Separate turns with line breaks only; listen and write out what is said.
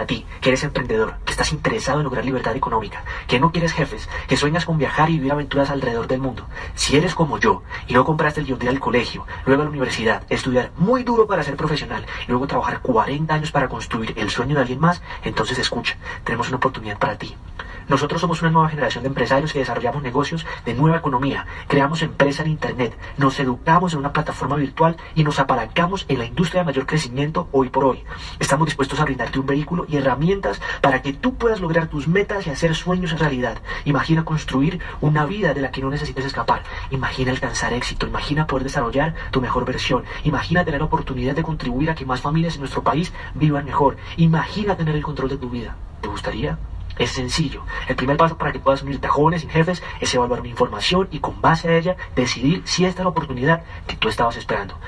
para ti, que eres emprendedor, que estás interesado en lograr libertad económica, que no quieres jefes, que sueñas con viajar y vivir aventuras alrededor del mundo. Si eres como yo y no compraste el guion al colegio, luego a la universidad, estudiar muy duro para ser profesional y luego trabajar 40 años para construir el sueño de alguien más, entonces escucha, tenemos una oportunidad para ti. Nosotros somos una nueva generación de empresarios que desarrollamos negocios de nueva economía, creamos empresa en Internet, nos educamos en una plataforma virtual y nos apalancamos en la industria de mayor crecimiento hoy por hoy. Estamos dispuestos a brindarte un vehículo y herramientas para que tú puedas lograr tus metas y hacer sueños en realidad. Imagina construir una vida de la que no necesites escapar. Imagina alcanzar éxito. Imagina poder desarrollar tu mejor versión. Imagina tener la oportunidad de contribuir a que más familias en nuestro país vivan mejor. Imagina tener el control de tu vida. ¿Te gustaría? Es sencillo. El primer paso para que puedas unirte a jóvenes sin jefes es evaluar mi información y con base a ella decidir si esta es la oportunidad que tú estabas esperando.